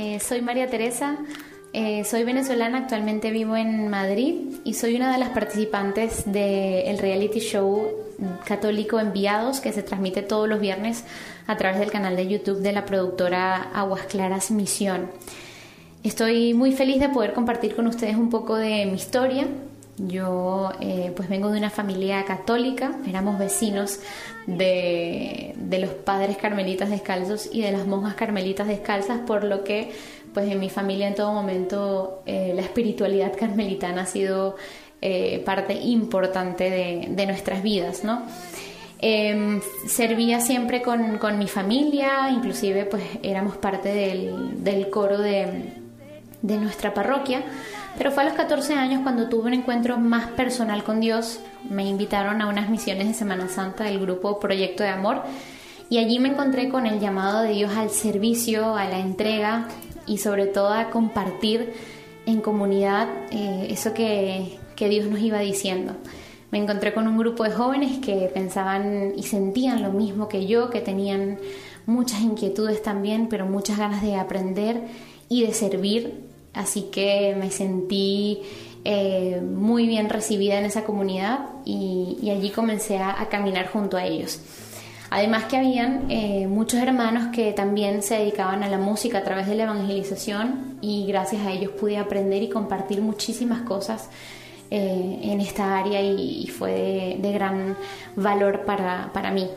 eh, soy María Teresa, eh, soy venezolana, actualmente vivo en Madrid y soy una de las participantes del reality show católico Enviados que se transmite todos los viernes a través del canal de YouTube de la productora Aguas Claras Misión. Estoy muy feliz de poder compartir con ustedes un poco de mi historia. Yo eh, pues vengo de una familia católica, éramos vecinos de, de, los padres carmelitas descalzos y de las monjas carmelitas descalzas, por lo que pues en mi familia en todo momento eh, la espiritualidad carmelitana ha sido eh, parte importante de, de, nuestras vidas, ¿no? Eh, servía siempre con, con, mi familia, inclusive pues éramos parte del, del coro de, de nuestra parroquia, pero fue a los 14 años cuando tuve un encuentro más personal con Dios, me invitaron a unas misiones de Semana Santa del grupo Proyecto de Amor y allí me encontré con el llamado de Dios al servicio, a la entrega y sobre todo a compartir en comunidad eh, eso que, que Dios nos iba diciendo. Me encontré con un grupo de jóvenes que pensaban y sentían lo mismo que yo, que tenían muchas inquietudes también, pero muchas ganas de aprender y de servir Así que me sentí eh, muy bien recibida en esa comunidad y, allí comencé a, a, caminar junto a ellos. Además que habían eh, muchos hermanos que también se dedicaban a la música a través de la evangelización y gracias a ellos pude aprender y compartir muchísimas cosas eh, en esta área y, y fue de, de, gran valor para, para, mí.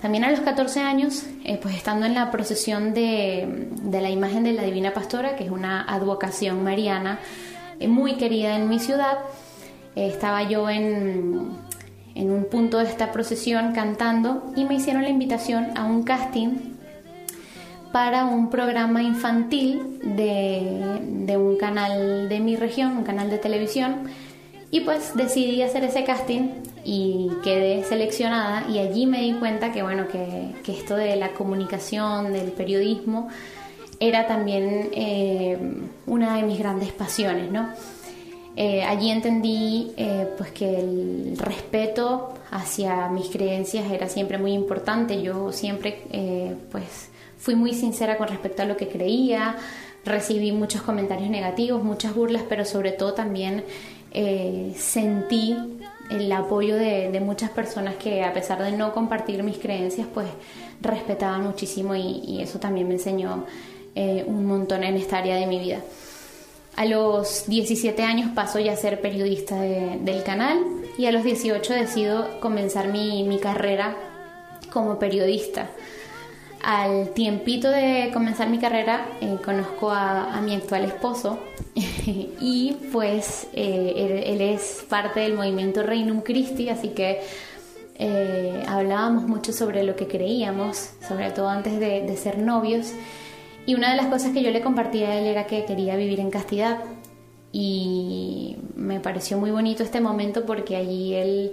También a los 14 años, eh, pues estando en la procesión de, de, la imagen de la Divina Pastora, que es una advocación mariana eh, muy querida en mi ciudad, eh, estaba yo en, en un punto de esta procesión cantando y me hicieron la invitación a un casting para un programa infantil de, de un canal de mi región, un canal de televisión y pues decidí hacer ese casting y quedé seleccionada y allí me di cuenta que bueno, que, esto de la comunicación, del periodismo, era también eh, una de mis grandes pasiones, ¿no? Eh, allí entendí eh, pues que el respeto hacia mis creencias era siempre muy importante. Yo siempre pues fui muy sincera con respecto a lo que creía, recibí muchos comentarios negativos, muchas burlas, pero sobre todo también eh, sentí el apoyo de, muchas personas que a pesar de no compartir mis creencias, pues respetaban muchísimo y, eso también me enseñó eh, un montón en esta área de mi vida. A los 17 años paso ya a ser periodista de, del canal y a los 18 decido comenzar mi, mi carrera como periodista. Al tiempito de comenzar mi carrera eh, conozco a, mi actual esposo y pues eh, él, es parte del movimiento Reinum Christi, así que eh, hablábamos mucho sobre lo que creíamos, sobre todo antes de, ser novios. Y una de las cosas que yo le compartí a él era que quería vivir en castidad y me pareció muy bonito este momento porque allí él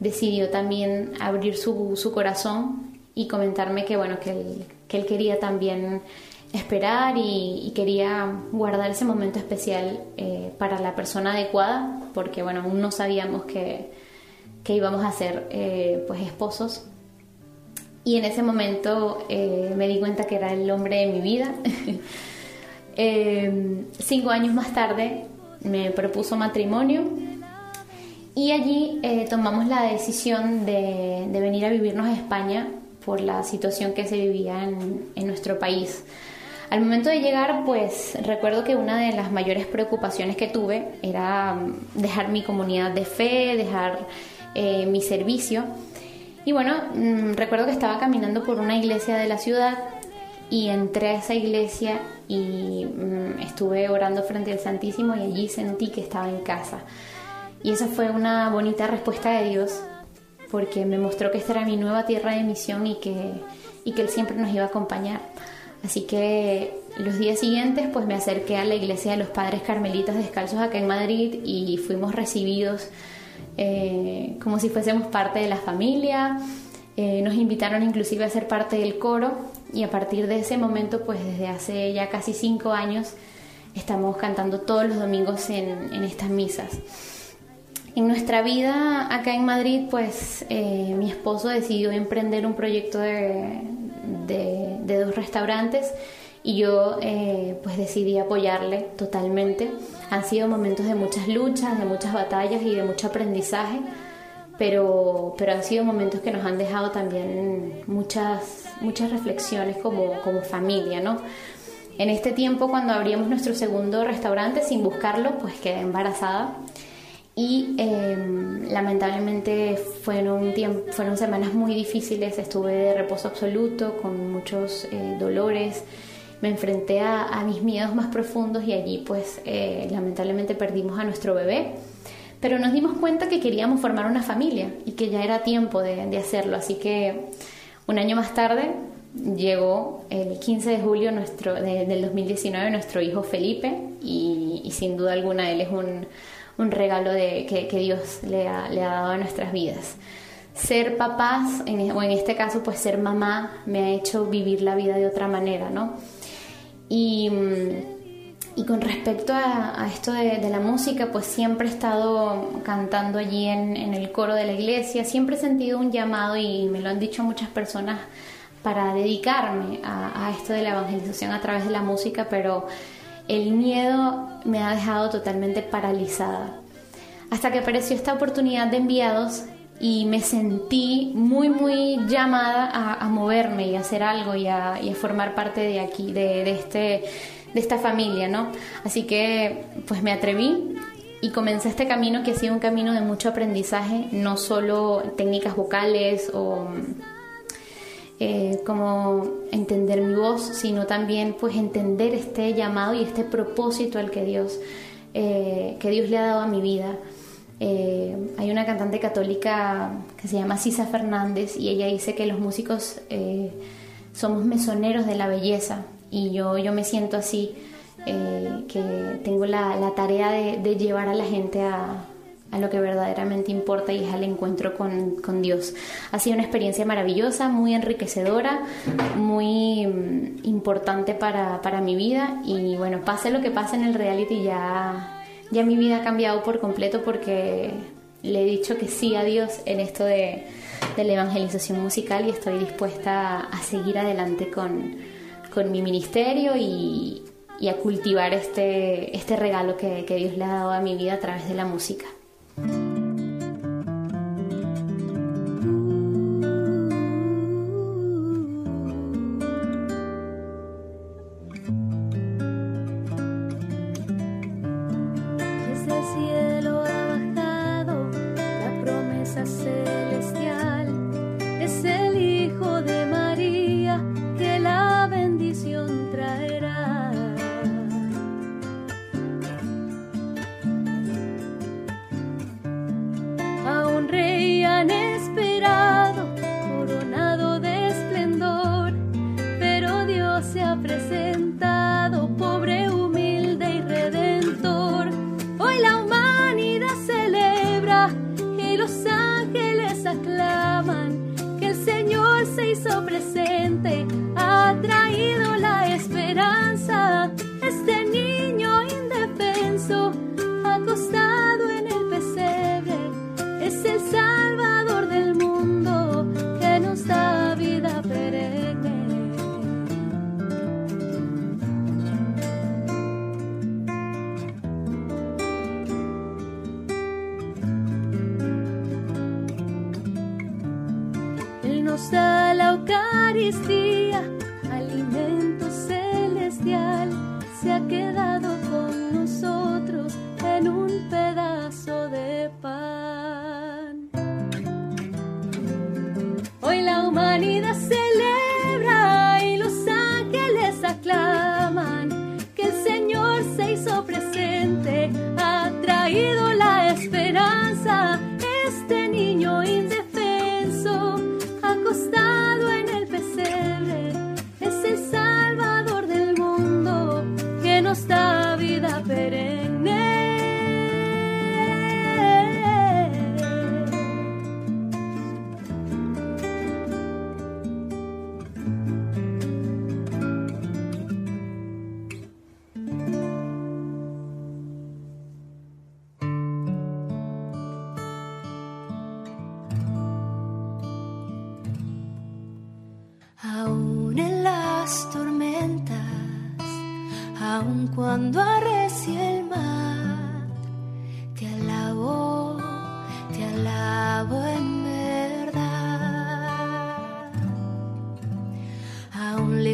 decidió también abrir su, su corazón y comentarme que bueno que él, que él quería también esperar y, y, quería guardar ese momento especial eh, para la persona adecuada porque bueno aún no sabíamos que, que íbamos a ser eh, pues esposos. Y en ese momento eh, me di cuenta que era el hombre de mi vida. Cinco años más tarde me propuso matrimonio. Y allí tomamos la decisión de, de venir a vivirnos a España por la situación que se vivía en, en, nuestro país. Al momento de llegar, pues recuerdo que una de las mayores preocupaciones que tuve era mm, dejar mi comunidad de fe, dejar eh, mi servicio. Y bueno, mmm, recuerdo que estaba caminando por una iglesia de la ciudad y entré a esa iglesia y mmm, estuve orando frente al Santísimo y allí sentí que estaba en casa. Y esa fue una bonita respuesta de Dios porque me mostró que esta era mi nueva tierra de misión y que, y que Él siempre nos iba a acompañar. Así que los días siguientes pues me acerqué a la iglesia de los padres carmelitas descalzos acá en Madrid y fuimos recibidos eh, como si fuésemos parte de la familia. Eh, nos invitaron inclusive a ser parte del coro y a partir de ese momento pues desde hace ya casi cinco años estamos cantando todos los domingos en, estas misas. En nuestra vida acá en Madrid, pues eh, mi esposo decidió emprender un proyecto de, de, dos restaurantes y yo eh, pues decidí apoyarle totalmente. Han sido momentos de muchas luchas, de muchas batallas y de mucho aprendizaje, pero, pero han sido momentos que nos han dejado también muchas, muchas reflexiones como, como familia, ¿no? En este tiempo, cuando abrimos nuestro segundo restaurante sin buscarlo, pues quedé embarazada y em, lamentablemente fueron, fueron semanas muy difíciles, estuve de reposo absoluto, con muchos eh, dolores, me enfrenté a, mis miedos más profundos y allí pues eh, lamentablemente perdimos a nuestro bebé, pero nos dimos cuenta que queríamos formar una familia y que ya era tiempo de, hacerlo, así que un año más tarde llegó el 15 de julio nuestro, del 2019 nuestro hijo Felipe. Y sin duda alguna él es un un regalo de, que, Dios le ha, dado a nuestras vidas. Ser papás, en, o en este caso pues ser mamá, me ha hecho vivir la vida de otra manera, ¿no? Y, mm, con respecto a, esto de, la música, pues siempre he estado cantando allí en, el coro de la iglesia, siempre he sentido un llamado y me lo han dicho muchas personas para dedicarme a esto de la evangelización a través de la música, pero el miedo me ha dejado totalmente paralizada. Hasta que apareció esta oportunidad de enviados y me sentí muy, muy llamada a, moverme y a hacer algo y a, formar parte de aquí, de, este, de esta familia, ¿no? Así que pues me atreví y comencé este camino que ha sido un camino de mucho aprendizaje, no solo técnicas vocales o eh, como entender mi voz, sino también pues entender este llamado y este propósito al que Dios, eh, que Dios le ha dado a mi vida. Eh, hay una cantante católica que se llama Sisa Fernández y ella dice que los músicos somos mesoneros de la belleza y yo, yo me siento así, que tengo la, tarea de llevar a la gente a, a lo que verdaderamente importa y es al encuentro con, Dios. Ha sido una experiencia maravillosa, muy enriquecedora, muy mm, importante para, mi vida y bueno, pase lo que pase en el reality ya, ya mi vida ha cambiado por completo porque le he dicho que sí a Dios en esto de, la evangelización musical y estoy dispuesta a, seguir adelante con, mi ministerio y, a cultivar este, este regalo que Dios le ha dado a mi vida a través de la música. Aún en las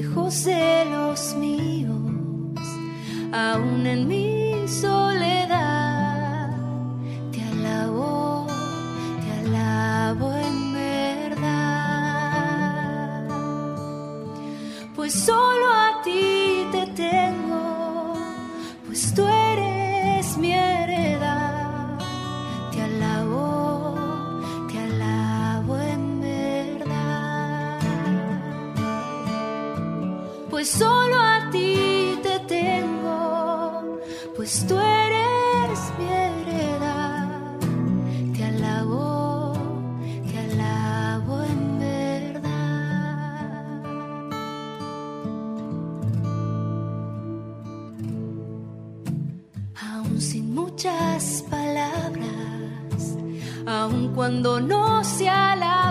lejos de los míos, aún en mí. muchas palabras, aun cuando no sea la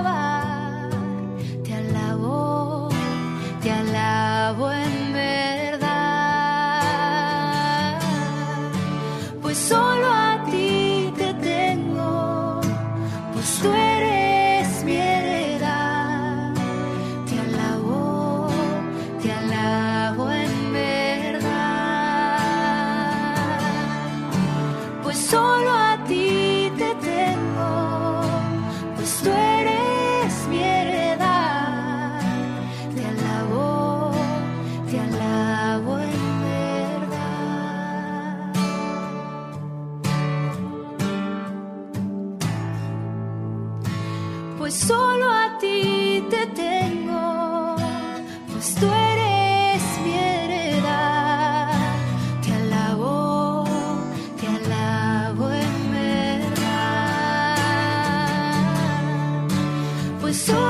so